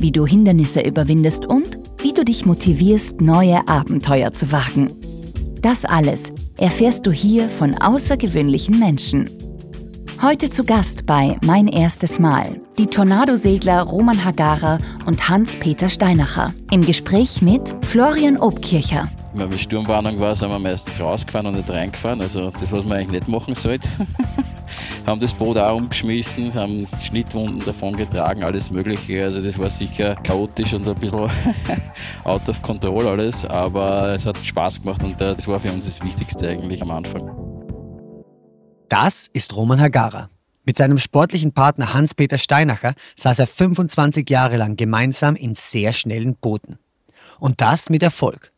wie du Hindernisse überwindest und wie du dich motivierst, neue Abenteuer zu wagen. Das alles erfährst du hier von außergewöhnlichen Menschen. Heute zu Gast bei Mein erstes Mal die Tornadosegler Roman Hagara und Hans-Peter Steinacher im Gespräch mit Florian Obkircher. Wenn wir Sturmwarnung war, sind wir meistens rausgefahren und nicht reingefahren. Also das, was man eigentlich nicht machen sollte. haben das Boot auch umgeschmissen, haben Schnittwunden davon getragen, alles Mögliche. Also das war sicher chaotisch und ein bisschen out of control alles, aber es hat Spaß gemacht und das war für uns das Wichtigste eigentlich am Anfang. Das ist Roman Hagara. Mit seinem sportlichen Partner Hans-Peter Steinacher saß er 25 Jahre lang gemeinsam in sehr schnellen Booten. Und das mit Erfolg.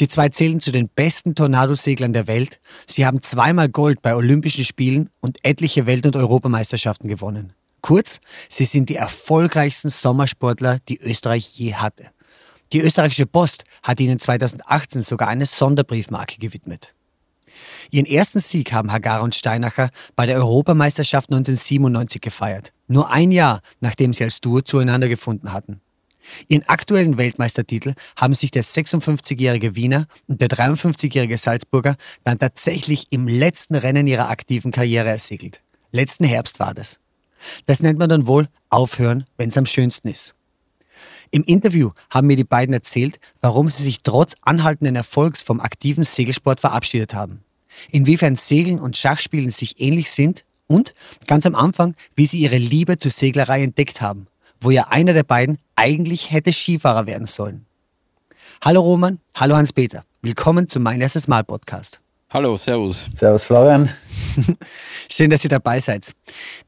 Die zwei zählen zu den besten Tornadoseglern der Welt. Sie haben zweimal Gold bei Olympischen Spielen und etliche Welt- und Europameisterschaften gewonnen. Kurz, sie sind die erfolgreichsten Sommersportler, die Österreich je hatte. Die österreichische Post hat ihnen 2018 sogar eine Sonderbriefmarke gewidmet. Ihren ersten Sieg haben Hagara und Steinacher bei der Europameisterschaft 1997 gefeiert. Nur ein Jahr, nachdem sie als Duo zueinander gefunden hatten. Ihren aktuellen Weltmeistertitel haben sich der 56-jährige Wiener und der 53-jährige Salzburger dann tatsächlich im letzten Rennen ihrer aktiven Karriere ersegelt. Letzten Herbst war das. Das nennt man dann wohl aufhören, wenn es am schönsten ist. Im Interview haben mir die beiden erzählt, warum sie sich trotz anhaltenden Erfolgs vom aktiven Segelsport verabschiedet haben. Inwiefern Segeln und Schachspielen sich ähnlich sind und, ganz am Anfang, wie sie ihre Liebe zur Seglerei entdeckt haben wo ja einer der beiden eigentlich hätte Skifahrer werden sollen. Hallo Roman, hallo Hans-Peter. Willkommen zum Mein erstes Mal Podcast. Hallo, Servus. Servus, Florian. Schön, dass ihr dabei seid.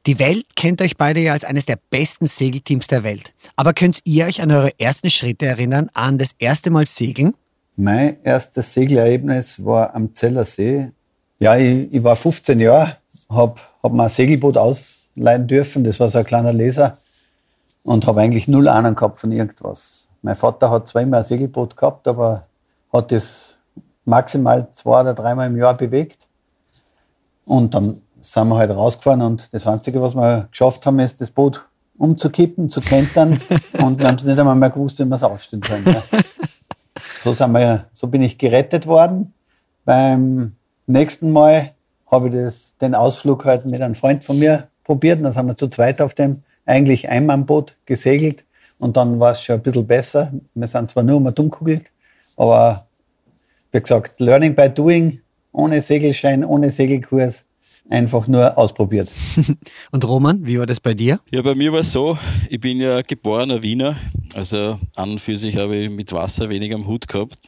Die Welt kennt euch beide ja als eines der besten Segelteams der Welt. Aber könnt ihr euch an eure ersten Schritte erinnern, an das erste Mal segeln? Mein erstes Segelerlebnis war am Zellersee. Ja, ich, ich war 15 Jahre, habe hab mir ein Segelboot ausleihen dürfen. Das war so ein kleiner Leser und habe eigentlich null Ahnung gehabt von irgendwas. Mein Vater hat zwar immer ein Segelboot gehabt, aber hat das maximal zwei oder dreimal im Jahr bewegt. Und dann sind wir halt rausgefahren und das Einzige, was wir geschafft haben, ist das Boot umzukippen, zu kentern und wir haben es nicht einmal mehr gewusst, wie wir es aufstellen sollen. Ja. So, sind wir, so bin ich gerettet worden. Beim nächsten Mal habe ich das, den Ausflug halt mit einem Freund von mir probiert. Und dann sind wir zu zweit auf dem eigentlich Einmannboot gesegelt und dann war es schon ein bisschen besser. Wir sind zwar nur um Dummkugel, aber wie gesagt, Learning by Doing, ohne Segelschein, ohne Segelkurs, einfach nur ausprobiert. Und Roman, wie war das bei dir? Ja, bei mir war es so, ich bin ja geborener Wiener, also an und für sich habe ich mit Wasser wenig am Hut gehabt.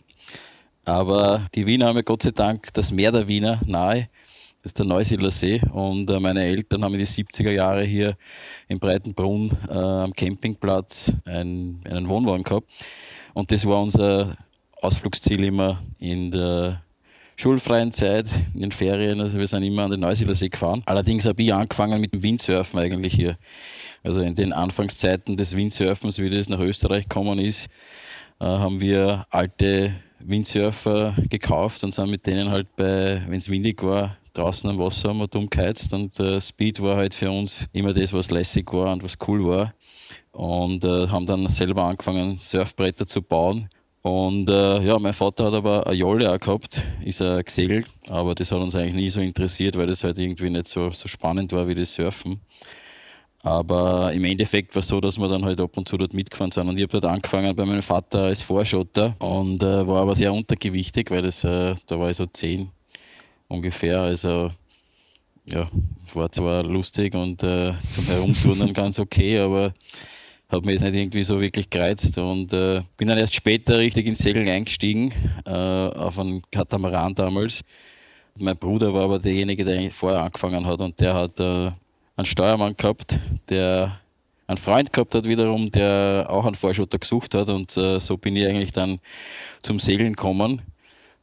Aber die Wiener haben ja Gott sei Dank das Meer der Wiener nahe. Das ist der Neusiedler See. Und äh, meine Eltern haben in die 70er Jahre hier in Breitenbrunn äh, am Campingplatz ein, einen Wohnwagen gehabt. Und das war unser Ausflugsziel immer in der schulfreien Zeit, in den Ferien. Also wir sind immer an den Neusiedler See gefahren. Allerdings habe ich angefangen mit dem Windsurfen eigentlich hier. Also in den Anfangszeiten des Windsurfens, wie das nach Österreich gekommen ist, äh, haben wir alte Windsurfer gekauft und sind mit denen halt bei, wenn es windig war, draußen am Wasser haben wir dumm geheizt und äh, Speed war halt für uns immer das, was lässig war und was cool war. Und äh, haben dann selber angefangen, Surfbretter zu bauen. Und äh, ja, mein Vater hat aber eine Jolle auch gehabt, ist er gesegelt, aber das hat uns eigentlich nie so interessiert, weil das halt irgendwie nicht so, so spannend war wie das Surfen. Aber im Endeffekt war es so, dass wir dann halt ab und zu dort mitgefahren sind. Und ich habe dort angefangen bei meinem Vater als Vorschotter und äh, war aber sehr untergewichtig, weil das, äh, da war ich so zehn ungefähr. Also ja, war zwar lustig und äh, zum Herumturnen ganz okay, aber hat mir jetzt nicht irgendwie so wirklich gereizt und äh, bin dann erst später richtig ins Segeln eingestiegen, äh, auf einen Katamaran damals. Mein Bruder war aber derjenige, der vorher angefangen hat und der hat äh, einen Steuermann gehabt, der einen Freund gehabt hat wiederum, der auch einen Vorschotter gesucht hat und äh, so bin ich eigentlich dann zum Segeln gekommen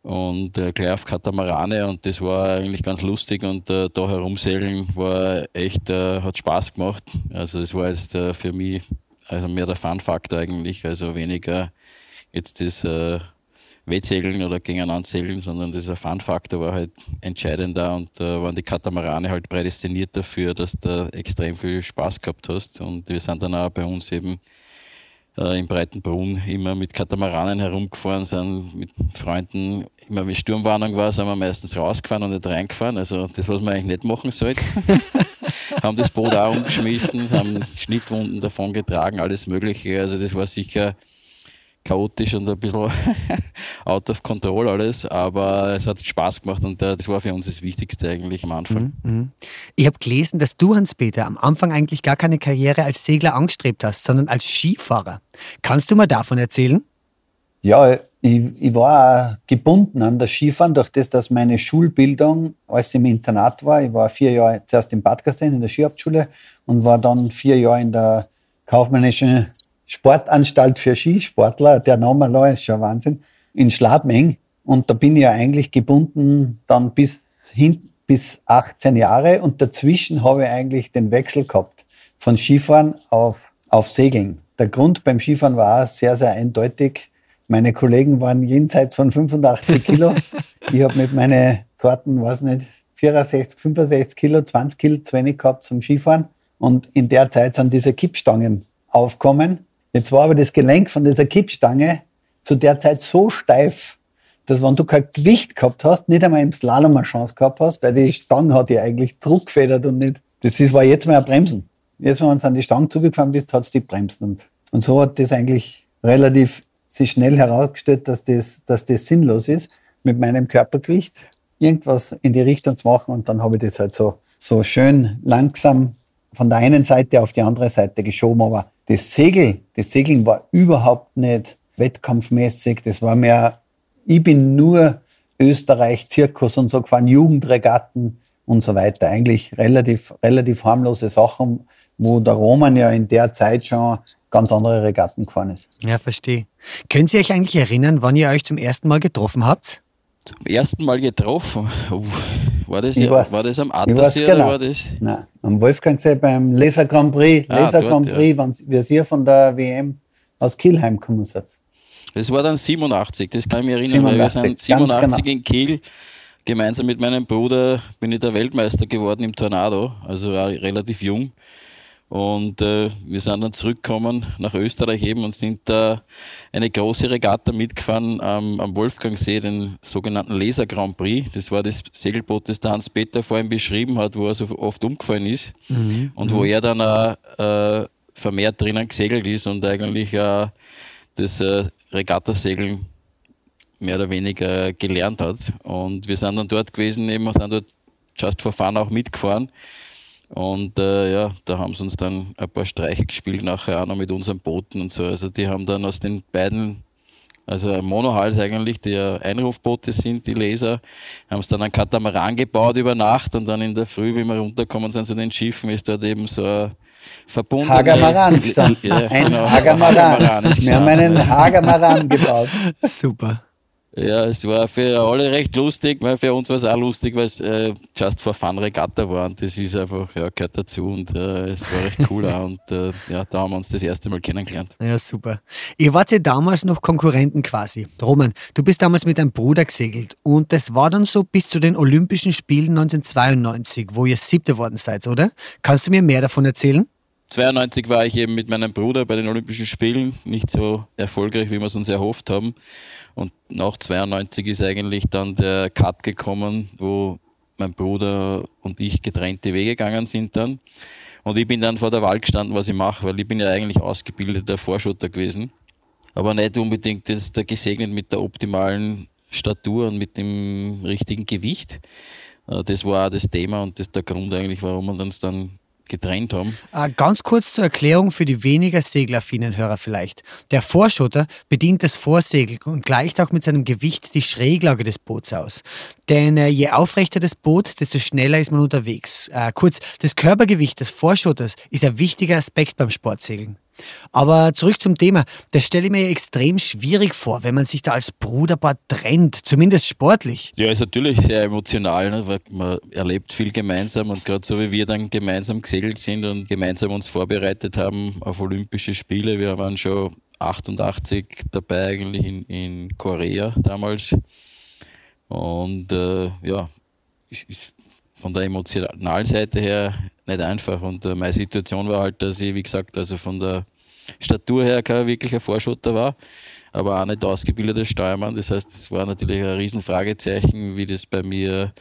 und äh, gleich auf Katamarane und das war eigentlich ganz lustig und äh, da herumsegeln war echt, äh, hat Spaß gemacht. Also es war jetzt äh, für mich also mehr der Fun-Faktor eigentlich, also weniger jetzt das äh, Wettsegeln oder gegeneinander segeln, sondern dieser Fun-Faktor war halt entscheidender und äh, waren die Katamarane halt prädestiniert dafür, dass du extrem viel Spaß gehabt hast und wir sind dann auch bei uns eben äh, im Breitenbrunn immer mit Katamaranen herumgefahren, sind mit Freunden, immer wenn Sturmwarnung war, sind wir meistens rausgefahren und nicht reingefahren. Also das, was man eigentlich nicht machen sollte. haben das Boot auch umgeschmissen, haben Schnittwunden davon getragen, alles Mögliche. Also das war sicher chaotisch und ein bisschen out of control alles, aber es hat Spaß gemacht und äh, das war für uns das Wichtigste eigentlich am Anfang. Mhm. mhm. Ich habe gelesen, dass du, Hans-Peter, am Anfang eigentlich gar keine Karriere als Segler angestrebt hast, sondern als Skifahrer. Kannst du mal davon erzählen? Ja, ich, ich war gebunden an das Skifahren, durch das, dass meine Schulbildung, als ich im Internat war, ich war vier Jahre zuerst in Bad Gastein in der Skihauptschule und war dann vier Jahre in der kaufmännischen Sportanstalt für Skisportler, der Name allein ist schon Wahnsinn, in Schladming. Und da bin ich ja eigentlich gebunden dann bis hin, bis 18 Jahre. Und dazwischen habe ich eigentlich den Wechsel gehabt von Skifahren auf, auf Segeln. Der Grund beim Skifahren war sehr, sehr eindeutig. Meine Kollegen waren jenseits von 85 Kilo. ich habe mit meinen Torten, weiß nicht, 64, 65 Kilo, 20 Kilo zu wenig gehabt zum Skifahren. Und in der Zeit sind diese Kippstangen aufkommen. Jetzt war aber das Gelenk von dieser Kippstange zu der Zeit so steif, dass wenn du kein Gewicht gehabt hast, nicht einmal im Slalom eine Chance gehabt hast, weil die Stange hat ja eigentlich zurückgefedert und nicht. Das ist, war jetzt mal ein Bremsen. Jetzt, wenn du an die Stange zugefahren bist, hat es die bremst. Und, und so hat das eigentlich relativ sich schnell herausgestellt, dass das, dass das sinnlos ist, mit meinem Körpergewicht irgendwas in die Richtung zu machen. Und dann habe ich das halt so, so schön langsam von der einen Seite auf die andere Seite geschoben. Aber das Segel, das Segeln war überhaupt nicht wettkampfmäßig. Das war mehr, ich bin nur Österreich, Zirkus und so gefahren, Jugendregatten und so weiter. Eigentlich relativ, relativ harmlose Sachen, wo der Roman ja in der Zeit schon ganz andere Regatten gefahren ist. Ja, verstehe. Könnt ihr euch eigentlich erinnern, wann ihr euch zum ersten Mal getroffen habt? Zum ersten Mal getroffen? Uh, war, das, ja, war das am Attersee genau. oder war das? Nein, am Wolfgangsee beim Laser Grand Prix. Ah, Laser Grand Prix, ja. wie ihr von der WM aus Kielheim gekommen seid. Das war dann 87, das kann ich mich erinnern, 87, weil wir sind 87 genau. in Kiel. Gemeinsam mit meinem Bruder bin ich der Weltmeister geworden im Tornado, also relativ jung. Und äh, wir sind dann zurückgekommen nach Österreich eben und sind da eine große Regatta mitgefahren ähm, am Wolfgangsee, den sogenannten Laser Grand Prix. Das war das Segelboot, das der Hans-Peter vorhin beschrieben hat, wo er so oft umgefallen ist mhm. und wo mhm. er dann auch äh, vermehrt drinnen gesegelt ist und eigentlich äh, das äh, Regattasegeln mehr oder weniger gelernt hat. Und wir sind dann dort gewesen, eben sind dort just for fun auch mitgefahren. Und äh, ja, da haben sie uns dann ein paar Streiche gespielt, nachher auch noch mit unseren Booten und so. Also die haben dann aus den beiden, also Monohals eigentlich, die ja Einrufboote sind, die Laser, haben es dann einen Katamaran gebaut über Nacht und dann in der Früh, wie wir runterkommen sind zu den Schiffen, ist dort eben so ein verbunden. Hagamaran gestanden. Ja, ein genau, Hagamaran. Hagamaran wir haben einen Hagamaran gebaut. Super. Ja, es war für alle recht lustig, weil für uns war es auch lustig, weil es äh, Just for Fun Regatta war und das ist einfach, ja, gehört dazu und äh, es war recht cool auch und äh, ja, da haben wir uns das erste Mal kennengelernt. Ja, super. Ihr wart ja damals noch Konkurrenten quasi. Roman, du bist damals mit deinem Bruder gesegelt und das war dann so bis zu den Olympischen Spielen 1992, wo ihr siebte worden seid, oder? Kannst du mir mehr davon erzählen? 92 war ich eben mit meinem Bruder bei den Olympischen Spielen, nicht so erfolgreich, wie wir es uns erhofft haben. Und nach 92 ist eigentlich dann der Cut gekommen, wo mein Bruder und ich getrennte Wege gegangen sind dann. Und ich bin dann vor der Wahl gestanden, was ich mache, weil ich bin ja eigentlich ausgebildeter Vorschotter gewesen. Aber nicht unbedingt jetzt gesegnet mit der optimalen Statur und mit dem richtigen Gewicht. Äh, das war auch das Thema und das ist der Grund eigentlich, warum wir uns dann getrennt haben. Äh, ganz kurz zur Erklärung für die weniger segelaffinen Hörer vielleicht. Der Vorschotter bedient das Vorsegel und gleicht auch mit seinem Gewicht die Schräglage des Boots aus. Denn äh, je aufrechter das Boot, desto schneller ist man unterwegs. Äh, kurz, das Körpergewicht des Vorschotters ist ein wichtiger Aspekt beim Sportsegeln. Aber zurück zum Thema. Das stelle ich mir extrem schwierig vor, wenn man sich da als Bruderpaar trennt, zumindest sportlich. Ja, ist natürlich sehr emotional, ne? weil man erlebt viel gemeinsam und gerade so wie wir dann gemeinsam gesegelt sind und gemeinsam uns vorbereitet haben auf Olympische Spiele. Wir waren schon 88 dabei eigentlich in, in Korea damals. Und äh, ja, ist von der emotionalen Seite her nicht einfach. Und äh, meine Situation war halt, dass ich, wie gesagt, also von der Statur her kein wirklicher Vorschotter war, aber auch nicht ausgebildeter Steuermann. Das heißt, es war natürlich ein Riesenfragezeichen, wie das bei mir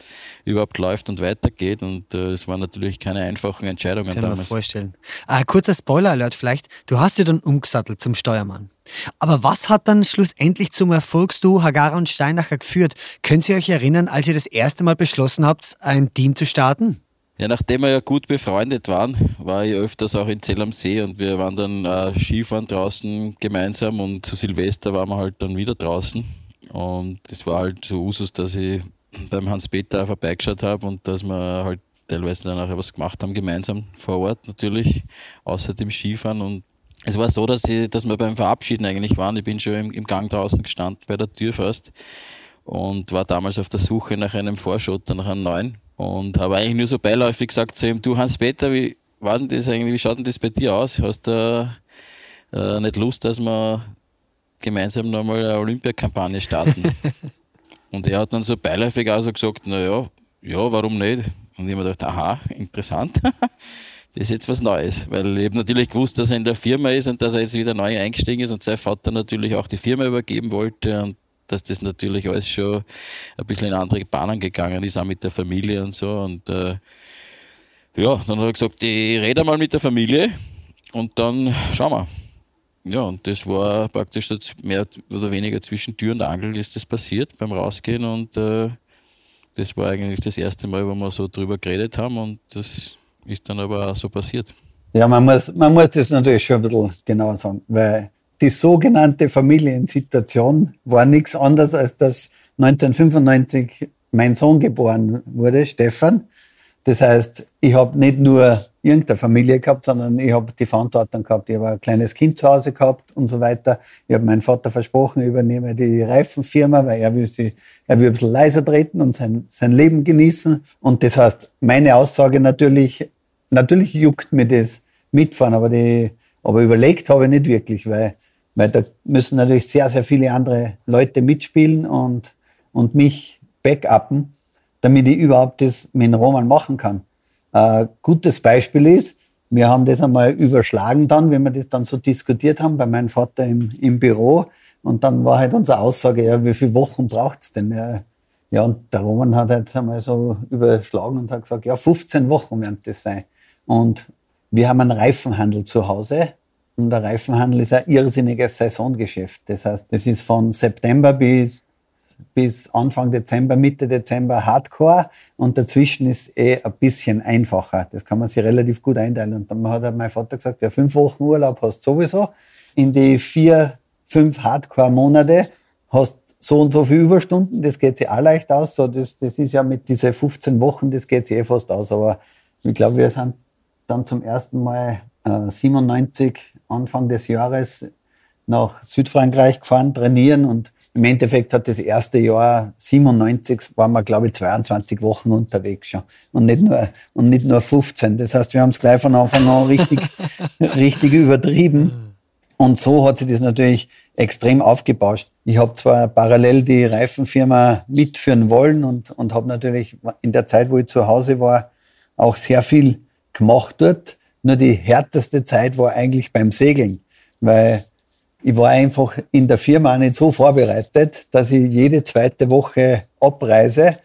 überhaupt läuft und weitergeht. Und äh, es äh, waren natürlich keine einfachen Entscheidungen das kann damals. Kann mir vorstellen. Äh, kurzer Spoiler-Alert vielleicht. Du hast dich dann umgesattelt zum Steuermann. Aber was hat dann schlussendlich zum Erfolgsduo Hagara und Steinacher geführt? Können Sie euch erinnern, als ihr das erste Mal beschlossen habt, ein Team zu starten? Ja, nachdem wir ja gut befreundet waren, war ich öfters auch in Zell am See und wir waren dann äh, Skifahren draußen gemeinsam und zu Silvester waren wir halt dann wieder draußen. Und es war halt so Usus, dass ich beim Hans-Peter vorbeigeschaut habe und dass wir halt teilweise dann auch was gemacht haben, gemeinsam vor Ort natürlich, außer dem Skifahren. Und es war so, dass, ich, dass wir beim Verabschieden eigentlich waren. Ich bin schon im, im Gang draußen gestanden bei der Tür fast und war damals auf der Suche nach einem Vorschotter, nach einem neuen und habe eigentlich nur so beiläufig gesagt zu ihm, du Hans-Peter, wie war denn das eigentlich, wie schaut denn das bei dir aus? Hast du äh, nicht Lust, dass wir gemeinsam nochmal eine Olympiakampagne starten? und er hat dann so beiläufig auch so gesagt, naja, ja, warum nicht? Und ich habe mir gedacht, aha, interessant. das ist jetzt was Neues, weil ich habe natürlich gewusst, dass er in der Firma ist und dass er jetzt wieder neu eingestiegen ist und sein Vater natürlich auch die Firma übergeben wollte und dass das natürlich alles schon ein bisschen in andere Bahnen gegangen ist, auch mit der Familie und so. Und äh, ja, dann hat er gesagt, ich rede mal mit der Familie und dann schauen wir. Ja, und das war praktisch mehr oder weniger zwischen Tür und Angel ist das passiert beim Rausgehen und äh, das war eigentlich das erste Mal, wo wir so drüber geredet haben und das ist dann aber auch so passiert. Ja, man muss, man muss das natürlich schon ein bisschen genauer sagen, weil die sogenannte Familiensituation war nichts anderes, als dass 1995 mein Sohn geboren wurde, Stefan. Das heißt, ich habe nicht nur irgendeine Familie gehabt, sondern ich habe die Verantwortung gehabt. Ich habe ein kleines Kind zu Hause gehabt und so weiter. Ich habe meinem Vater versprochen, ich übernehme die Reifenfirma, weil er will, sie, er will ein bisschen leiser treten und sein, sein Leben genießen. Und das heißt, meine Aussage natürlich, natürlich juckt mir das mitfahren, aber, die, aber überlegt habe ich nicht wirklich, weil weil da müssen natürlich sehr, sehr viele andere Leute mitspielen und, und mich backuppen, damit ich überhaupt das mit Roman machen kann. Ein gutes Beispiel ist, wir haben das einmal überschlagen dann, wenn wir das dann so diskutiert haben bei meinem Vater im, im Büro. Und dann war halt unsere Aussage, ja, wie viele Wochen braucht es denn? Ja, und der Roman hat halt einmal so überschlagen und hat gesagt, ja, 15 Wochen werden das sein. Und wir haben einen Reifenhandel zu Hause der Reifenhandel ist ein irrsinniges Saisongeschäft. Das heißt, es ist von September bis, bis Anfang Dezember, Mitte Dezember Hardcore und dazwischen ist eh ein bisschen einfacher. Das kann man sich relativ gut einteilen. Und dann hat mein Vater gesagt, ja, fünf Wochen Urlaub hast du sowieso. In die vier, fünf Hardcore-Monate hast so und so viele Überstunden, das geht sich auch leicht aus. So, das, das ist ja mit diesen 15 Wochen, das geht sich eh fast aus. Aber ich glaube, wir sind dann zum ersten Mal 97 äh, Anfang des Jahres nach Südfrankreich gefahren, trainieren und im Endeffekt hat das erste Jahr 97 waren wir, glaube ich, 22 Wochen unterwegs schon und nicht nur, und nicht nur 15. Das heißt, wir haben es gleich von Anfang an richtig, richtig übertrieben. Und so hat sich das natürlich extrem aufgebauscht. Ich habe zwar parallel die Reifenfirma mitführen wollen und, und habe natürlich in der Zeit, wo ich zu Hause war, auch sehr viel gemacht dort. Nur die härteste Zeit war eigentlich beim Segeln, weil ich war einfach in der Firma nicht so vorbereitet, dass ich jede zweite Woche abreise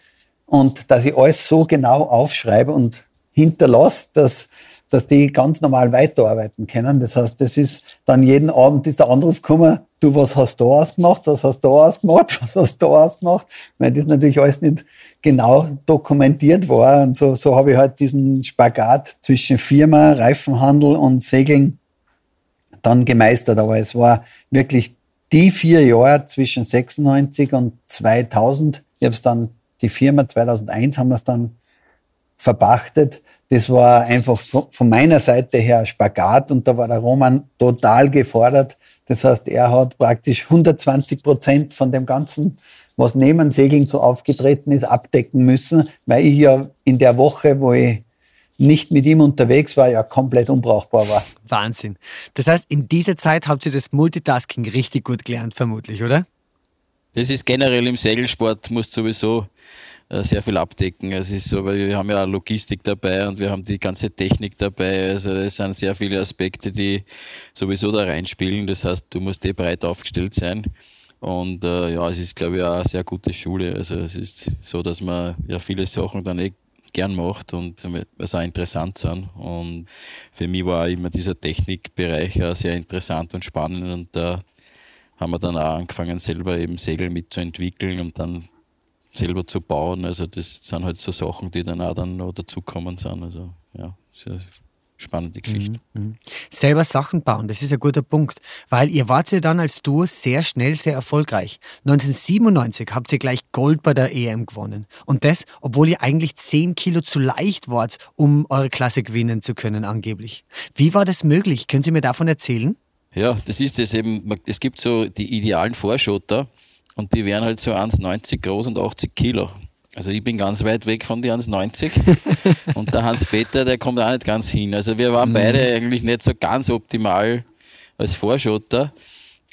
und dass ich alles so genau aufschreibe und hinterlasse, dass, dass die ganz normal weiterarbeiten können. Das heißt, das ist dann jeden Abend dieser Anruf gekommen, du, was hast du ausgemacht, was hast du ausgemacht, was hast du ausgemacht, weil das natürlich alles nicht genau dokumentiert war. Und so, so habe ich halt diesen Spagat zwischen Firma, Reifenhandel und Segeln dann gemeistert. Aber es war wirklich die vier Jahre zwischen 96 und 2000. Ich habe es dann, die Firma 2001 haben wir es dann verpachtet. Das war einfach von meiner Seite her Spagat und da war der Roman total gefordert. Das heißt, er hat praktisch 120 Prozent von dem Ganzen, was neben Segeln so aufgetreten ist, abdecken müssen, weil ich ja in der Woche, wo ich nicht mit ihm unterwegs war, ja komplett unbrauchbar war. Wahnsinn. Das heißt, in dieser Zeit habt ihr das Multitasking richtig gut gelernt, vermutlich, oder? Das ist generell im Segelsport, muss sowieso sehr viel abdecken. Es ist so, weil wir haben ja Logistik dabei und wir haben die ganze Technik dabei. Also es sind sehr viele Aspekte, die sowieso da reinspielen. Das heißt, du musst eh breit aufgestellt sein. Und äh, ja, es ist, glaube ich, auch eine sehr gute Schule. Also es ist so, dass man ja viele Sachen dann eh gern macht und was auch interessant sind. Und für mich war immer dieser Technikbereich auch sehr interessant und spannend und da haben wir dann auch angefangen, selber eben Segel mitzuentwickeln und dann selber zu bauen. Also das sind halt so Sachen, die dann auch dann noch dazukommen sind. Also ja, sehr spannende Geschichte. Mhm, mhm. Selber Sachen bauen, das ist ein guter Punkt, weil ihr wart ja dann als Duo sehr schnell sehr erfolgreich. 1997 habt ihr gleich Gold bei der EM gewonnen. Und das, obwohl ihr eigentlich 10 Kilo zu leicht wart, um eure Klasse gewinnen zu können angeblich. Wie war das möglich? Können Sie mir davon erzählen? Ja, das ist es eben. Es gibt so die idealen Vorschotter und die wären halt so 1,90 groß und 80 Kilo. Also ich bin ganz weit weg von die 1,90 und der Hans-Peter, der kommt auch nicht ganz hin. Also wir waren mhm. beide eigentlich nicht so ganz optimal als Vorschotter,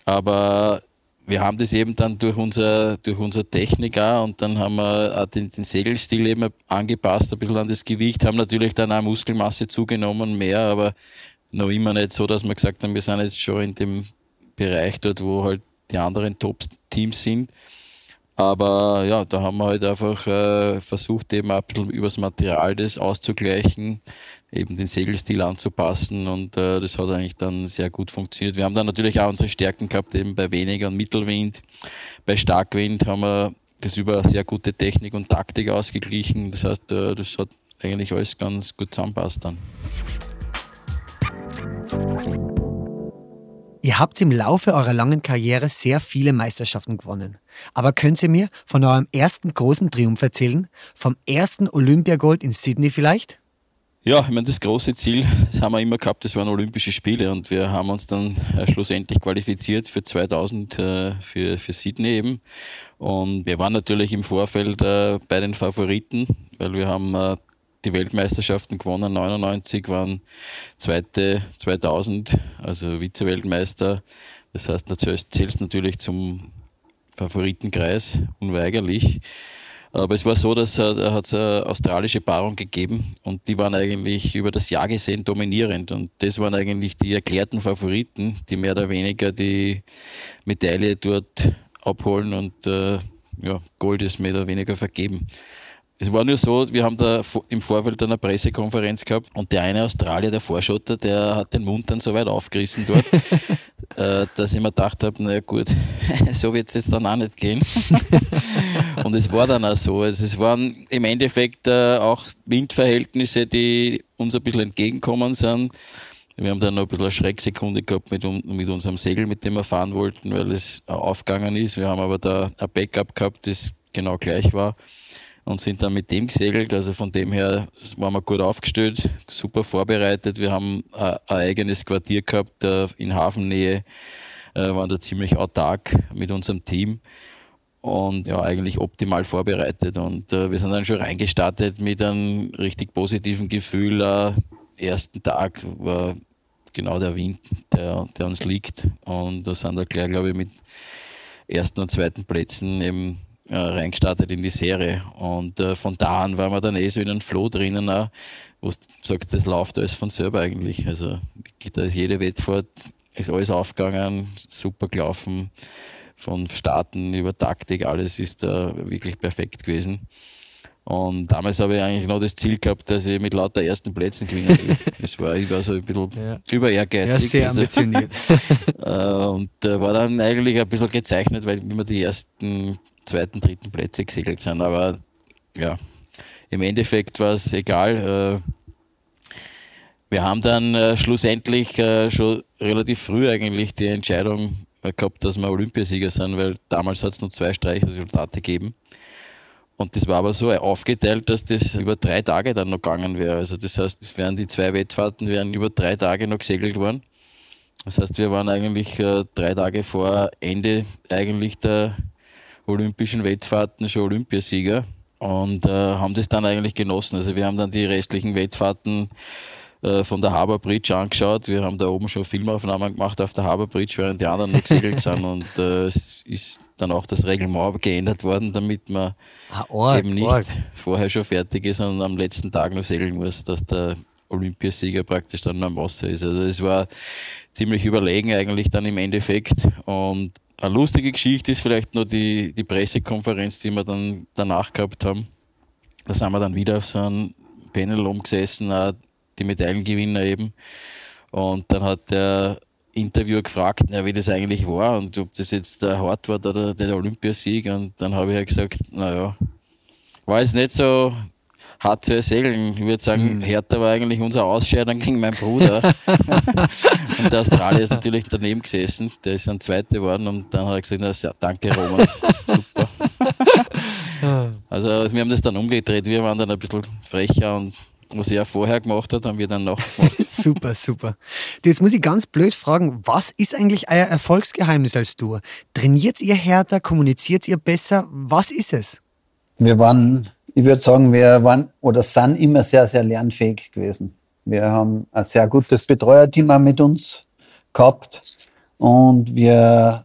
aber wir haben das eben dann durch unser, durch unsere Technik auch und dann haben wir auch den, den Segelstil eben angepasst, ein bisschen an das Gewicht, haben natürlich dann auch Muskelmasse zugenommen, mehr, aber noch immer nicht so, dass wir gesagt haben, wir sind jetzt schon in dem Bereich dort, wo halt die anderen Top-Teams sind. Aber ja, da haben wir halt einfach äh, versucht, eben ein bisschen übers Material das auszugleichen, eben den Segelstil anzupassen und äh, das hat eigentlich dann sehr gut funktioniert. Wir haben dann natürlich auch unsere Stärken gehabt, eben bei weniger und Mittelwind. Bei Starkwind haben wir das über sehr gute Technik und Taktik ausgeglichen. Das heißt, äh, das hat eigentlich alles ganz gut zusammenpasst dann. Ihr habt im Laufe eurer langen Karriere sehr viele Meisterschaften gewonnen. Aber könnt ihr mir von eurem ersten großen Triumph erzählen? Vom ersten Olympiagold in Sydney vielleicht? Ja, ich meine, das große Ziel, das haben wir immer gehabt, das waren Olympische Spiele und wir haben uns dann äh, schlussendlich qualifiziert für 2000 äh, für, für Sydney eben. Und wir waren natürlich im Vorfeld äh, bei den Favoriten, weil wir haben die Weltmeisterschaften gewonnen. 99 waren zweite 2000, also Vize-Weltmeister. Das heißt, zählst natürlich zum Favoritenkreis, unweigerlich. Aber es war so, dass da hat es eine australische Paarung gegeben und die waren eigentlich über das Jahr gesehen dominierend. Und das waren eigentlich die erklärten Favoriten, die mehr oder weniger die Medaille dort abholen und äh, ja, Gold ist mehr oder weniger vergeben. Es war nur so, wir haben da im Vorfeld eine Pressekonferenz gehabt und der eine Australier, der Vorschotter, der hat den Mund dann so weit aufgerissen dort, äh, dass ich mir gedacht habe, naja gut, so wird es jetzt dann auch nicht gehen. und es war dann auch so. Also es waren im Endeffekt äh, auch Windverhältnisse, die uns ein bisschen entgegenkommen sind. Wir haben dann noch ein bisschen eine Schrecksekunde gehabt mit, mit unserem Segel, mit dem wir fahren wollten, weil es aufgegangen ist. Wir haben aber da ein Backup gehabt, das genau gleich war und sind dann mit dem gesegelt. Also von dem her waren wir gut aufgestellt, super vorbereitet. Wir haben ein, eigenes Quartier gehabt in Hafennähe, äh, waren da ziemlich autark mit unserem Team und ja, eigentlich optimal vorbereitet. Und äh, wir sind dann schon reingestartet mit einem richtig positiven Gefühl. Äh, ersten Tag war genau der Wind, der, der uns liegt. Und da sind wir gleich, glaube ich, mit ersten und zweiten Plätzen eben äh, reingestartet in die Serie. Und äh, von da an waren wir dann eh so in einem Flow drinnen, auch, wo du sagst, das läuft alles von selber eigentlich. Also da ist jede Wettfahrt, ist alles aufgegangen, super gelaufen. Von Starten über Taktik, alles ist da wirklich perfekt gewesen. Und damals habe ich eigentlich noch das Ziel gehabt, dass ich mit lauter ersten Plätzen gewinnen will. Das war, ich war so ein bisschen ja. über ehrgeizig. Ja, sehr also, ambitioniert. Also, und äh, war dann eigentlich ein bisschen gezeichnet, weil immer die ersten, zweiten, dritten Plätze gesegelt sind. Aber ja, im Endeffekt war es egal. Äh, wir haben dann äh, schlussendlich äh, schon relativ früh eigentlich die Entscheidung gehabt, dass wir Olympiasieger sind, weil damals hat es nur zwei Streichresultate gegeben. Und das war aber so aufgeteilt, dass das über drei Tage dann noch gegangen wäre. Also das heißt, es wären die zwei Wettfahrten wären über drei Tage noch gesegelt worden. Das heißt, wir waren eigentlich äh, drei Tage vor Ende eigentlich der olympischen Wettfahrten schon Olympiasieger und äh, haben das dann eigentlich genossen. Also wir haben dann die restlichen Wettfahrten äh, von der Harbour Bridge angeschaut. Wir haben da oben schon Filmaufnahmen gemacht auf der Harbour Bridge, während die anderen noch gesegelt sind. Und äh, es ist dann auch das Reglement geändert worden, damit man ah, Org, eben nicht Org. vorher schon fertig ist, sondern am letzten Tag noch segeln muss, dass der Olympiasieger praktisch dann am Wasser ist. Also es war ziemlich überlegen eigentlich dann im Endeffekt. Und eine lustige Geschichte ist vielleicht nur die, die Pressekonferenz, die wir dann danach gehabt haben. Da sind wir dann wieder auf so einem Panel umgesessen, die Medaillengewinner eben. Und dann hat der Interviewer gefragt, ja, wie das eigentlich war und ob das jetzt der Hartwart oder der Olympiasieg. Und dann habe ich halt gesagt, naja, war jetzt nicht so hart zu ersegeln. Ich würde sagen, mhm. härter war eigentlich unser Ausscheidern gegen meinen Bruder. und der Australier ist natürlich daneben gesessen, der ist ein Zweiter geworden und dann hat er gesagt, na, danke Roman, super. also wir haben das dann umgedreht, wir waren dann ein bisschen frecher und was er vorher gemacht hat, haben wir dann noch gemacht. super, super. Du, jetzt muss ich ganz blöd fragen, was ist eigentlich euer Erfolgsgeheimnis als Tour? Trainiert ihr härter, kommuniziert ihr besser? Was ist es? Wir waren, ich würde sagen, wir waren oder sind immer sehr, sehr lernfähig gewesen. Wir haben ein sehr gutes Betreuerteam auch mit uns gehabt und wir,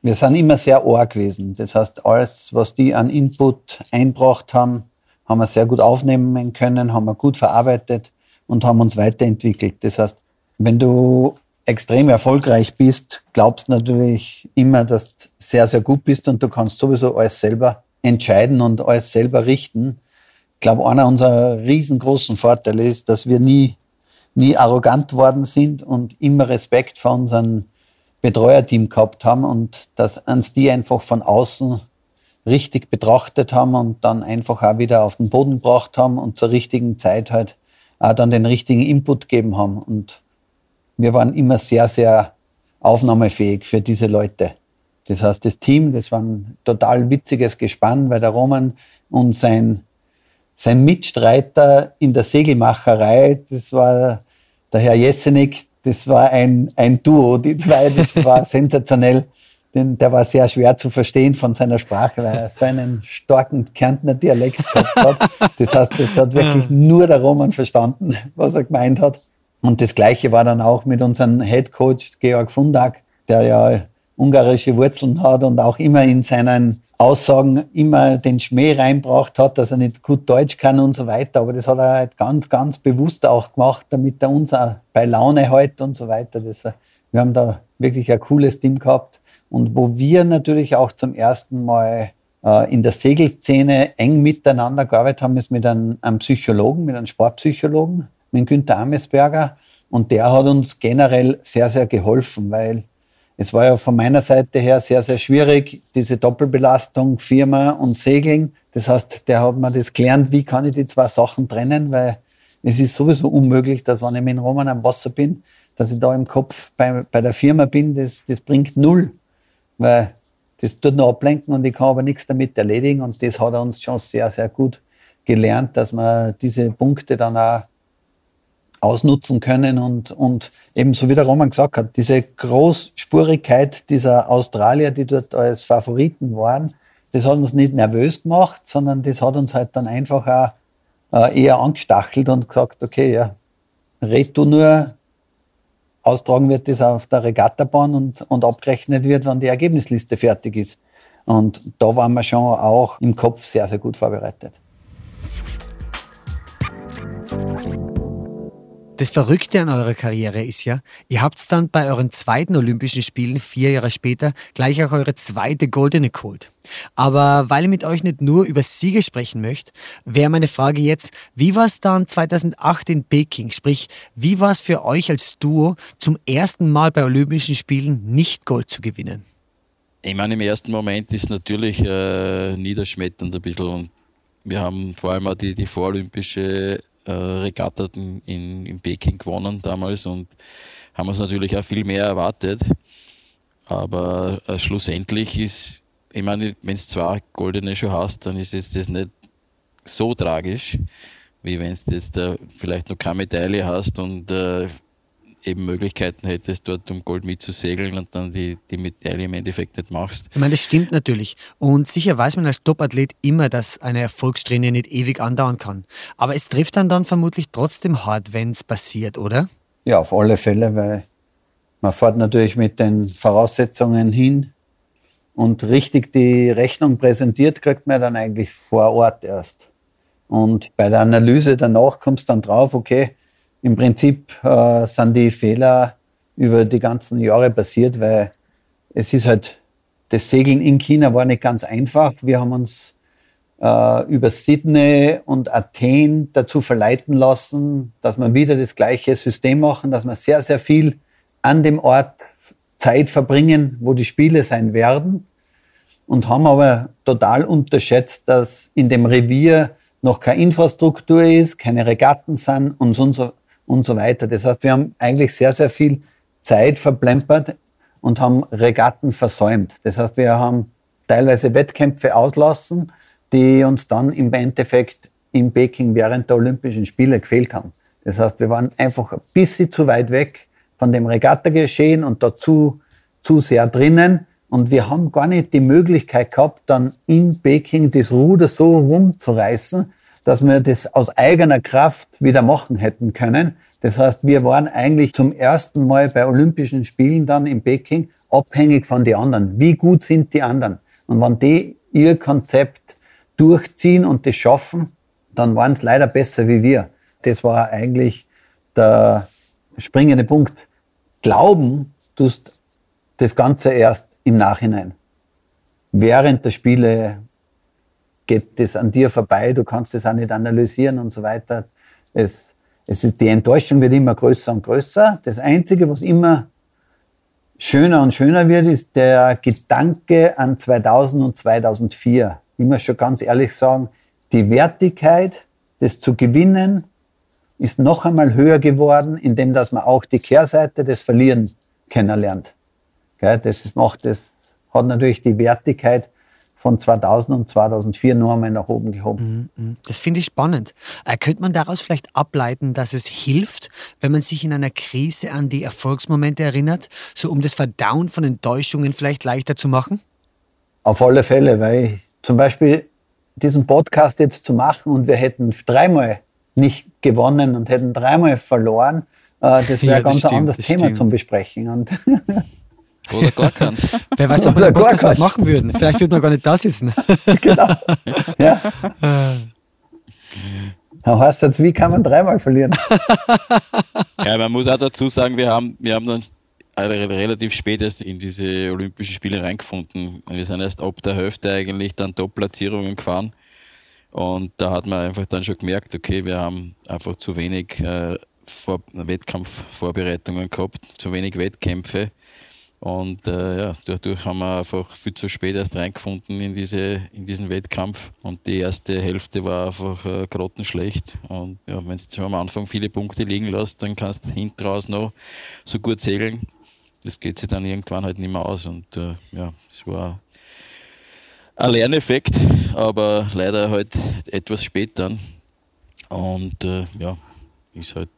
wir sind immer sehr arg gewesen. Das heißt, alles, was die an Input einbracht haben, haben wir sehr gut aufnehmen können, haben wir gut verarbeitet und haben uns weiterentwickelt. Das heißt, wenn du extrem erfolgreich bist, glaubst natürlich immer, dass du sehr, sehr gut bist und du kannst sowieso alles selber entscheiden und alles selber richten. Ich glaube, einer unserer riesengroßen Vorteile ist, dass wir nie, nie arrogant worden sind und immer Respekt vor unserem Betreuerteam gehabt haben und dass uns die einfach von außen richtig betrachtet haben und dann einfach auch wieder auf den Boden gebracht haben und zur richtigen Zeit halt auch dann den richtigen Input gegeben haben. Und wir waren immer sehr, sehr aufnahmefähig für diese Leute. Das heißt, das Team, das war ein total witziges Gespann, weil der Roman und sein, sein Mitstreiter in der Segelmacherei, das war der Herr Jessenik, das war ein, ein Duo, die zwei, das war sensationell den, der war sehr schwer zu verstehen von seiner Sprache, weil er so einen starken Kärntner Dialekt gehabt hat. Das heißt, das hat wirklich nur der Roman verstanden, was er gemeint hat. Und das Gleiche war dann auch mit unserem Head Coach Georg Fundak, der ja ungarische Wurzeln hat und auch immer in seinen Aussagen immer den Schmäh reinbracht hat, dass er nicht gut Deutsch kann und so weiter. Aber das hat er halt ganz, ganz bewusst auch gemacht, damit er uns auch bei Laune hält und so weiter. Das, wir haben da wirklich ein cooles Team gehabt und wo wir natürlich auch zum ersten Mal äh, in der Segelszene eng miteinander gearbeitet haben, ist mit einem, einem Psychologen, mit einem Sportpsychologen, mit Günther Amesberger. Und der hat uns generell sehr, sehr geholfen, weil es war ja von meiner Seite her sehr, sehr schwierig, diese Doppelbelastung Firma und Segeln. Das heißt, der hat mir das gelernt, wie kann ich die zwei Sachen trennen, weil es ist sowieso unmöglich, dass wenn ich mit Roman am Wasser bin, dass ich da im Kopf bei, bei der Firma bin, das, das bringt null weil das tut nur ablenken und ich kann aber nichts damit erledigen. Und das hat er uns schon sehr, sehr gut gelernt, dass wir diese Punkte dann auch ausnutzen können und, und eben so wie der Roman gesagt hat, diese Großspurigkeit dieser Australier, die dort als Favoriten waren, das hat uns nicht nervös gemacht, sondern das hat uns halt dann einfach auch äh, eher angestachelt und gesagt, okay, ja, red du nur austragen wird das auf der Regattabahn und, und abgerechnet wird, wenn die Ergebnisliste fertig ist. Und da waren wir schon auch im Kopf sehr, sehr gut vorbereitet. Das Verrückte an eurer Karriere ist ja, ihr habt dann bei euren zweiten Olympischen Spielen vier Jahre später gleich auch eure zweite goldene geholt. Aber weil ich mit euch nicht nur über Siege sprechen möchte, wäre meine Frage jetzt, wie war es dann 2008 in Peking? Sprich, wie war es für euch als Duo zum ersten Mal bei Olympischen Spielen nicht Gold zu gewinnen? Ich meine, im ersten Moment ist natürlich äh, niederschmetternd ein bisschen. Und wir haben vor allem auch die, die vorolympische äh, Regatta in, in Peking gewonnen damals und haben uns natürlich auch viel mehr erwartet. Aber äh, schlussendlich ist, ich meine, wenn es zwei goldene schon hast, dann ist jetzt das nicht so tragisch, wie wenn du jetzt äh, vielleicht noch keine Medaille hast und äh, eben Möglichkeiten hättest, dort um Gold mitzusegeln und dann die, die Medaille im Endeffekt nicht machst. Ich meine, das stimmt natürlich. Und sicher weiß man als Topathlet immer, dass eine Erfolgssträhne nicht ewig andauern kann. Aber es trifft dann dann vermutlich trotzdem hart, wenn es passiert, oder? Ja, auf alle Fälle, weil man fährt natürlich mit den Voraussetzungen hin und richtig die Rechnung präsentiert, kriegt man dann eigentlich vor Ort erst. Und bei der Analyse danach kommst du dann drauf, okay, im Prinzip äh, sind die Fehler über die ganzen Jahre passiert, weil es ist halt, das Segeln in China war nicht ganz einfach. Wir haben uns äh, über Sydney und Athen dazu verleiten lassen, dass wir wieder das gleiche System machen, dass wir sehr, sehr viel an dem Ort Zeit verbringen, wo die Spiele sein werden. Und haben aber total unterschätzt, dass in dem Revier noch keine Infrastruktur ist, keine Regatten sind und so, und so weiter. Das heißt, wir haben eigentlich sehr, sehr viel Zeit verplempert und haben Regatten versäumt. Das heißt, wir haben teilweise Wettkämpfe auslassen, die uns dann im Endeffekt in Peking während der Olympischen Spiele gefehlt haben. Das heißt, wir waren einfach ein bisschen zu weit weg von dem Regattageschehen und dazu zu sehr drinnen. Und wir haben gar nicht die Möglichkeit gehabt, dann in Peking das Ruder so rumzureißen, dass wir das aus eigener Kraft wieder machen hätten können. Das heißt, wir waren eigentlich zum ersten Mal bei Olympischen Spielen dann in Peking abhängig von den anderen. Wie gut sind die anderen? Und wenn die ihr Konzept durchziehen und das schaffen, dann waren es leider besser wie wir. Das war eigentlich der springende Punkt. Glauben tust das Ganze erst im Nachhinein. Während der Spiele geht das an dir vorbei, du kannst das auch nicht analysieren und so weiter. Es, es ist, die Enttäuschung wird immer größer und größer. Das Einzige, was immer schöner und schöner wird, ist der Gedanke an 2000 und 2004. Ich muss schon ganz ehrlich sagen, die Wertigkeit, das zu gewinnen, ist noch einmal höher geworden, indem dass man auch die Kehrseite des Verlieren kennenlernt. Das macht, das hat natürlich die Wertigkeit von 2000 und 2004 nur einmal nach oben gehoben. Mhm, mhm. Das finde ich spannend. Äh, könnte man daraus vielleicht ableiten, dass es hilft, wenn man sich in einer Krise an die Erfolgsmomente erinnert, so um das Verdauen von Enttäuschungen vielleicht leichter zu machen? Auf alle Fälle, weil zum Beispiel diesen Podcast jetzt zu machen und wir hätten dreimal nicht gewonnen und hätten dreimal verloren, äh, das wäre ja, ein ganz stimmt, anderes Thema stimmt. zum Besprechen. Und Oder gar keins. Wer weiß, ob wir Podcast was machen würden. Vielleicht würden wir gar nicht da sitzen. genau. Ja. Da heißt jetzt, wie kann man dreimal verlieren? ja, man muss auch dazu sagen, wir haben, wir haben dann relativ spät erst in diese Olympischen Spiele reingefunden. Wir sind erst ab der Hälfte eigentlich dann Top-Platzierungen gefahren. Und da hat man einfach dann schon gemerkt, okay, wir haben einfach zu wenig äh, Vor Wettkampfvorbereitungen gehabt, zu wenig Wettkämpfe. Und äh, ja, dadurch haben wir einfach viel zu spät erst reingefunden in, diese, in diesen Wettkampf. Und die erste Hälfte war einfach äh, grottenschlecht. Und ja, wenn du am Anfang viele Punkte liegen lässt, dann kannst du hinten raus noch so gut segeln. Das geht sich dann irgendwann halt nicht mehr aus. Und äh, ja, es war ein Lerneffekt, aber leider halt etwas spät dann. Und äh, ja, ist halt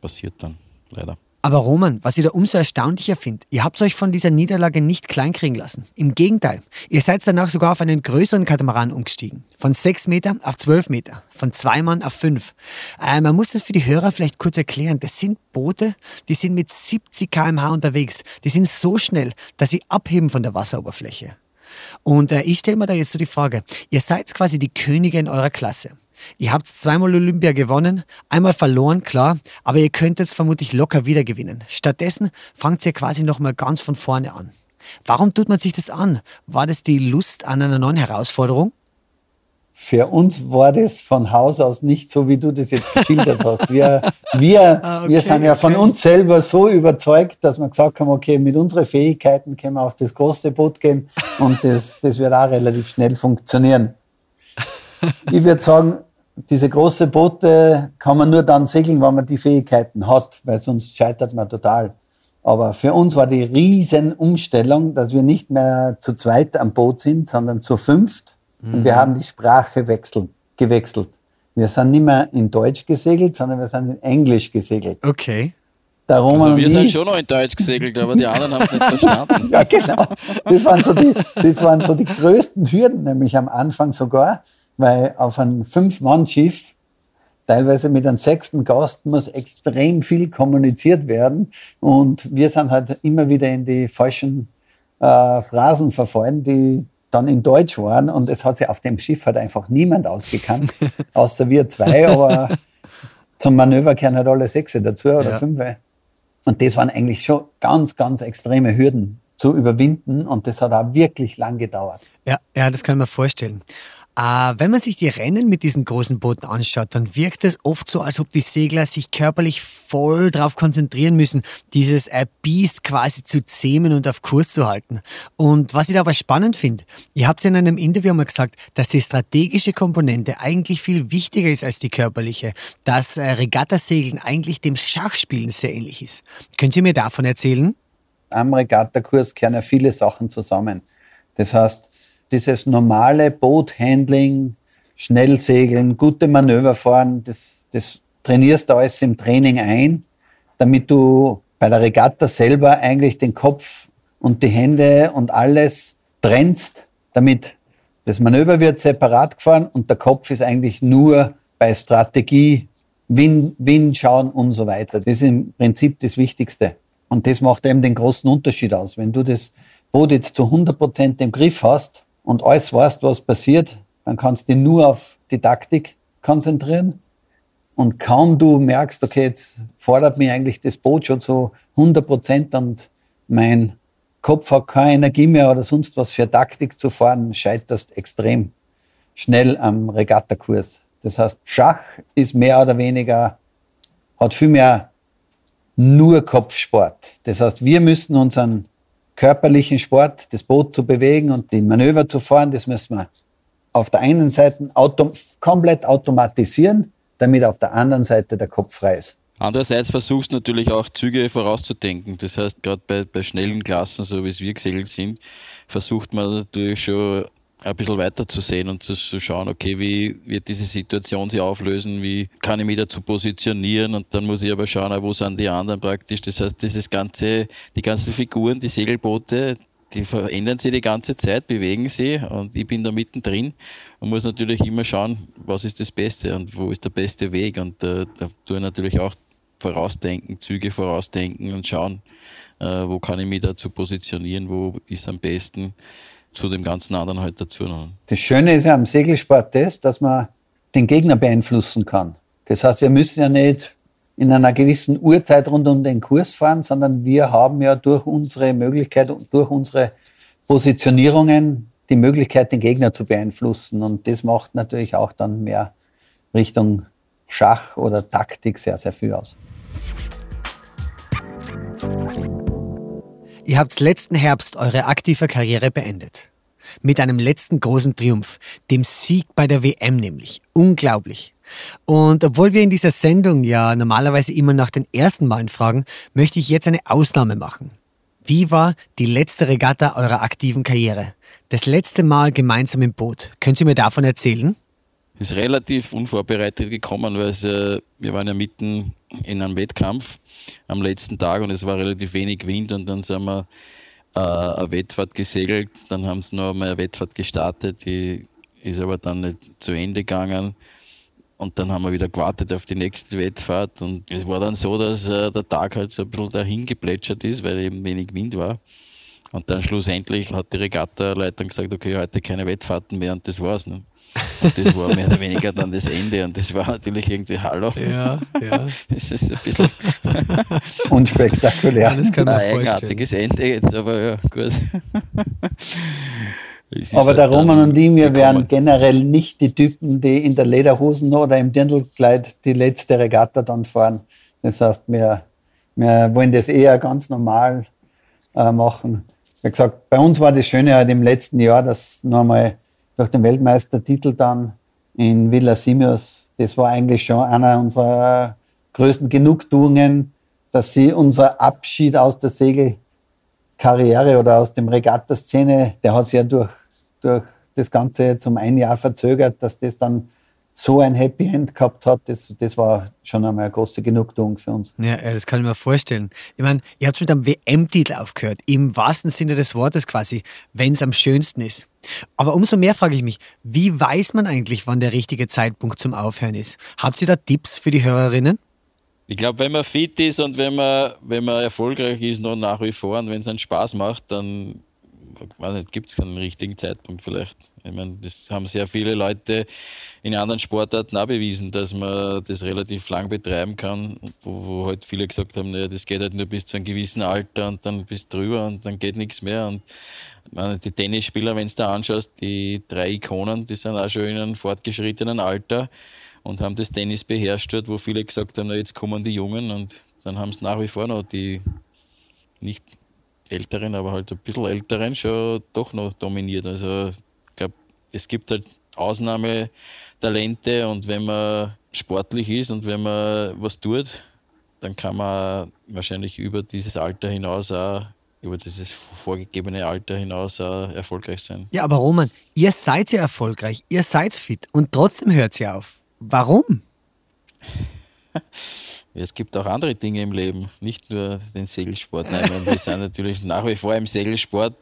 passiert dann, leider. Aber Roman, was ich da umso erstaunlicher finde, ihr habt euch von dieser Niederlage nicht kleinkriegen lassen. Im Gegenteil, ihr seid danach sogar auf einen größeren Katamaran umgestiegen. Von 6 Meter auf 12 Meter, von zwei Mann auf fünf. Äh, man muss das für die Hörer vielleicht kurz erklären. Das sind Boote, die sind mit 70 km/h unterwegs. Die sind so schnell, dass sie abheben von der Wasseroberfläche. Und äh, ich stelle mir da jetzt so die Frage, ihr seid quasi die Könige in eurer Klasse. Ihr habt zweimal Olympia gewonnen, einmal verloren, klar, aber ihr könnt jetzt vermutlich locker wieder gewinnen. Stattdessen fangt ihr quasi nochmal ganz von vorne an. Warum tut man sich das an? War das die Lust an einer neuen Herausforderung? Für uns war das von Haus aus nicht so, wie du das jetzt geschildert hast. Wir, wir, ah, okay, wir sind ja von uns selber so überzeugt, dass wir gesagt haben, okay, mit unseren Fähigkeiten können wir auf das große Boot gehen und das, das wird auch relativ schnell funktionieren. Ich würde sagen, diese großen Boote kann man nur dann segeln, wenn man die Fähigkeiten hat, weil sonst scheitert man total. Aber für uns war die riesen Umstellung, dass wir nicht mehr zu zweit am Boot sind, sondern zu fünft Mhm. Und wir mhm. haben die Sprache wechseln, gewechselt. Wir sind nicht mehr in Deutsch gesegelt, sondern wir sind in Englisch gesegelt. Okay. Darum also wir sind schon noch in Deutsch gesegelt, aber die anderen haben es nicht verstanden. ja, genau. Das waren, so die, das waren so die größten Hürden, nämlich am Anfang sogar, weil auf einem Fünf-Mann-Schiff, teilweise mit einem sechsten Gast, muss extrem viel kommuniziert werden. Und wir sind halt immer wieder in die falschen äh, Phrasen verfallen, die dann in Deutsch waren und es hat sich auf dem Schiff halt einfach niemand ausgekannt, außer wir zwei, aber zum Manöver kehren halt alle sechs dazu oder ja. fünf. Und das waren eigentlich schon ganz, ganz extreme Hürden zu überwinden und das hat auch wirklich lang gedauert. Ja, ja, das kann man vorstellen. Äh, wenn man sich die Rennen mit diesen großen Booten anschaut, dann wirkt es oft so, als ob die Segler sich körperlich voll darauf konzentrieren müssen, dieses äh, Biest quasi zu zähmen und auf Kurs zu halten. Und was ich da aber spannend finde, ihr habt in einem Interview mal gesagt, dass die strategische Komponente eigentlich viel wichtiger ist als die körperliche, dass äh, Regattasegeln eigentlich dem Schachspielen sehr ähnlich ist. Könnt ihr mir davon erzählen? Am Regattakurs kehren ja viele Sachen zusammen. Das heißt, dieses normale Boothandling, Schnellsegeln, gute Manöver fahren, das, das trainierst du alles im Training ein, damit du bei der Regatta selber eigentlich den Kopf und die Hände und alles trennst, damit das Manöver wird separat gefahren und der Kopf ist eigentlich nur bei Strategie, Wind, Wind schauen und so weiter. Das ist im Prinzip das Wichtigste. Und das macht eben den großen Unterschied aus. Wenn du das Boot jetzt zu 100 Prozent im Griff hast, und alles weißt, was passiert, dann kannst du dich nur auf die Taktik konzentrieren. Und kaum du merkst, okay, jetzt fordert mich eigentlich das Boot schon zu 100 Prozent und mein Kopf hat keine Energie mehr oder sonst was für Taktik zu fahren, scheiterst extrem schnell am Regattakurs. Das heißt, Schach ist mehr oder weniger, hat viel mehr nur Kopfsport. Das heißt, wir müssen unseren körperlichen Sport, das Boot zu bewegen und den Manöver zu fahren, das müssen wir auf der einen Seite autom komplett automatisieren, damit auf der anderen Seite der Kopf frei ist. Andererseits versuchst du natürlich auch Züge vorauszudenken. Das heißt, gerade bei, bei schnellen Klassen, so wie es wir gesegelt sind, versucht man natürlich schon ein bisschen weiter zu sehen und zu, zu, schauen, okay, wie wird diese Situation sich auflösen, wie kann ich mich dazu positionieren? Und dann muss ich aber schauen, wo sind die anderen praktisch. Das heißt, dieses ganze, die ganzen Figuren, die Segelboote, die verändern sich die ganze Zeit, bewegen sie und ich bin da mittendrin und muss natürlich immer schauen, was ist das Beste und wo ist der beste Weg? Und äh, da tue ich natürlich auch vorausdenken, Züge vorausdenken und schauen, äh, wo kann ich mich dazu positionieren, wo ist am besten zu dem ganzen anderen halt dazu. Das Schöne ist ja am Segelsport das, dass man den Gegner beeinflussen kann. Das heißt, wir müssen ja nicht in einer gewissen Uhrzeit rund um den Kurs fahren, sondern wir haben ja durch unsere Möglichkeit, durch unsere Positionierungen die Möglichkeit, den Gegner zu beeinflussen. Und das macht natürlich auch dann mehr Richtung Schach oder Taktik sehr, sehr viel aus. Ihr habt letzten Herbst eure aktive Karriere beendet. Mit einem letzten großen Triumph, dem Sieg bei der WM nämlich. Unglaublich. Und obwohl wir in dieser Sendung ja normalerweise immer nach den ersten Malen fragen, möchte ich jetzt eine Ausnahme machen. Wie war die letzte Regatta eurer aktiven Karriere? Das letzte Mal gemeinsam im Boot. Können Sie mir davon erzählen? Ist relativ unvorbereitet gekommen, weil es, äh, wir waren ja mitten in einem Wettkampf am letzten Tag und es war relativ wenig Wind und dann sind wir äh, eine Wettfahrt gesegelt. Dann haben sie noch einmal eine Wettfahrt gestartet, die ist aber dann nicht zu Ende gegangen. Und dann haben wir wieder gewartet auf die nächste Wettfahrt. Und es war dann so, dass äh, der Tag halt so ein bisschen dahin geplätschert ist, weil eben wenig Wind war. Und dann schlussendlich hat die Regattaleitung gesagt, okay, heute keine Wettfahrten mehr und das war's. Ne? Und das war mehr oder weniger dann das Ende und das war natürlich irgendwie Hallo. Ja, ja. Das ist ein bisschen Unspektakulär. Das kann ein man vorstellen. eigenartiges Ende jetzt, aber ja, gut. Aber halt der Roman und ich, wir wären generell nicht die Typen, die in der Lederhosen oder im Dirndlkleid die letzte Regatta dann fahren. Das heißt, wir, wir wollen das eher ganz normal äh, machen. Wie gesagt, bei uns war das Schöne halt im letzten Jahr, dass nochmal durch den Weltmeistertitel dann in Villa Simios, das war eigentlich schon einer unserer größten Genugtuungen, dass sie unser Abschied aus der Segelkarriere oder aus dem Regattaszene, der hat sich ja durch, durch das Ganze jetzt um ein Jahr verzögert, dass das dann so ein Happy End gehabt hat, das, das war schon einmal eine große Genugtuung für uns. Ja, ja, das kann ich mir vorstellen. Ich meine, ihr habt mit einem WM-Titel aufgehört, im wahrsten Sinne des Wortes quasi, wenn es am schönsten ist. Aber umso mehr frage ich mich, wie weiß man eigentlich, wann der richtige Zeitpunkt zum Aufhören ist? Habt ihr da Tipps für die Hörerinnen? Ich glaube, wenn man fit ist und wenn man, wenn man erfolgreich ist, noch nach wie vor und wenn es einen Spaß macht, dann gibt es keinen richtigen Zeitpunkt vielleicht. Ich meine, das haben sehr viele Leute in anderen Sportarten auch bewiesen, dass man das relativ lang betreiben kann, wo, wo halt viele gesagt haben, naja, das geht halt nur bis zu einem gewissen Alter und dann bis drüber und dann geht nichts mehr. Und meine, die Tennisspieler, wenn du da anschaust, die drei Ikonen, die sind auch schon in einem fortgeschrittenen Alter und haben das Tennis beherrscht, wo viele gesagt haben, na, jetzt kommen die Jungen und dann haben es nach wie vor noch die nicht älteren, aber halt ein bisschen älteren schon doch noch dominiert. Also ich glaube, es gibt halt Ausnahmetalente und wenn man sportlich ist und wenn man was tut, dann kann man wahrscheinlich über dieses Alter hinaus auch, über dieses vorgegebene Alter hinaus auch erfolgreich sein. Ja, aber Roman, ihr seid ja erfolgreich, ihr seid fit und trotzdem hört sie auf. Warum? Es gibt auch andere Dinge im Leben, nicht nur den Segelsport. Nein, wir sind natürlich nach wie vor im Segelsport.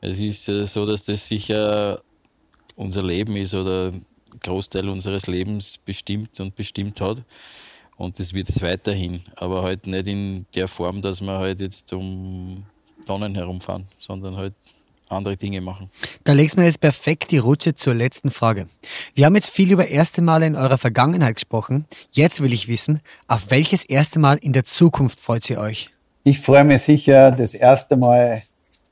Es ist äh, so, dass das sicher unser Leben ist oder Großteil unseres Lebens bestimmt und bestimmt hat. Und das wird es weiterhin. Aber halt nicht in der Form, dass wir halt jetzt um Tonnen herumfahren, sondern halt andere Dinge machen. Da legst du mir jetzt perfekt die Rutsche zur letzten Frage. Wir haben jetzt viel über erste Male in eurer Vergangenheit gesprochen. Jetzt will ich wissen, auf welches erste Mal in der Zukunft freut ihr euch? Ich freue mich sicher, das erste Mal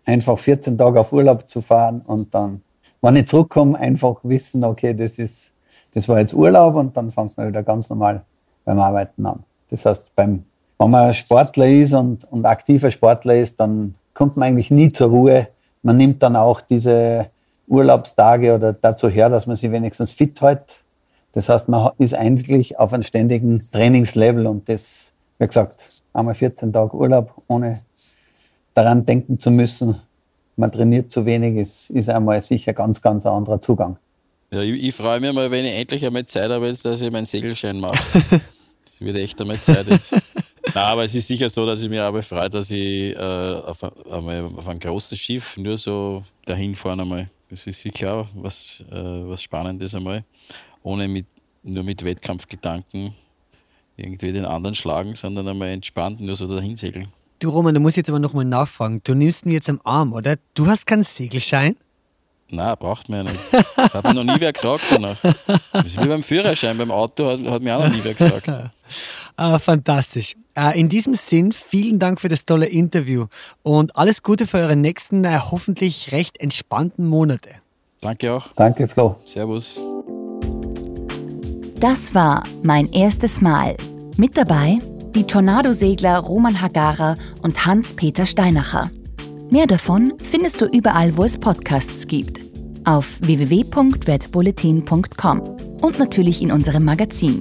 einfach 14 Tage auf Urlaub zu fahren und dann, wenn ich zurückkomme, einfach wissen, okay, das ist, das war jetzt Urlaub und dann fängt man wieder ganz normal beim Arbeiten an. Das heißt, beim, wenn man Sportler ist und, und aktiver Sportler ist, dann kommt man eigentlich nie zur Ruhe. Man nimmt dann auch diese Urlaubstage oder dazu her, dass man sich wenigstens fit hält. Das heißt, man ist eigentlich auf einem ständigen Trainingslevel und das, wie gesagt, einmal 14 Tage Urlaub, ohne daran denken zu müssen, man trainiert zu wenig, ist, ist einmal sicher ganz, ganz ein anderer Zugang. Ja, ich, ich freue mich mal, wenn ich endlich einmal Zeit habe, jetzt, dass ich meinen Segelschein mache. Es wird echt einmal Zeit jetzt. Nein, aber es ist sicher so, dass ich mich aber freue, dass ich äh, auf, einmal auf ein großes Schiff nur so dahin fahren einmal. Das ist sicher auch was, äh, was Spannendes einmal. Ohne mit, nur mit Wettkampfgedanken irgendwie den anderen schlagen, sondern einmal entspannt nur so dahin segeln. Du Roman, du musst jetzt aber nochmal nachfragen. Du nimmst ihn jetzt am Arm, oder? Du hast keinen Segelschein? Nein, braucht man ja nicht. Hat mir noch nie wer gefragt danach. Das ist wie beim Führerschein, beim Auto hat, hat mir auch noch nie wer gefragt. Ah, fantastisch. Äh, in diesem Sinn, vielen Dank für das tolle Interview und alles Gute für eure nächsten, äh, hoffentlich recht entspannten Monate. Danke auch. Danke, Flo. Servus. Das war mein erstes Mal. Mit dabei die Tornadosegler Roman Hagara und Hans-Peter Steinacher. Mehr davon findest du überall, wo es Podcasts gibt. Auf www.redbulletin.com und natürlich in unserem Magazin.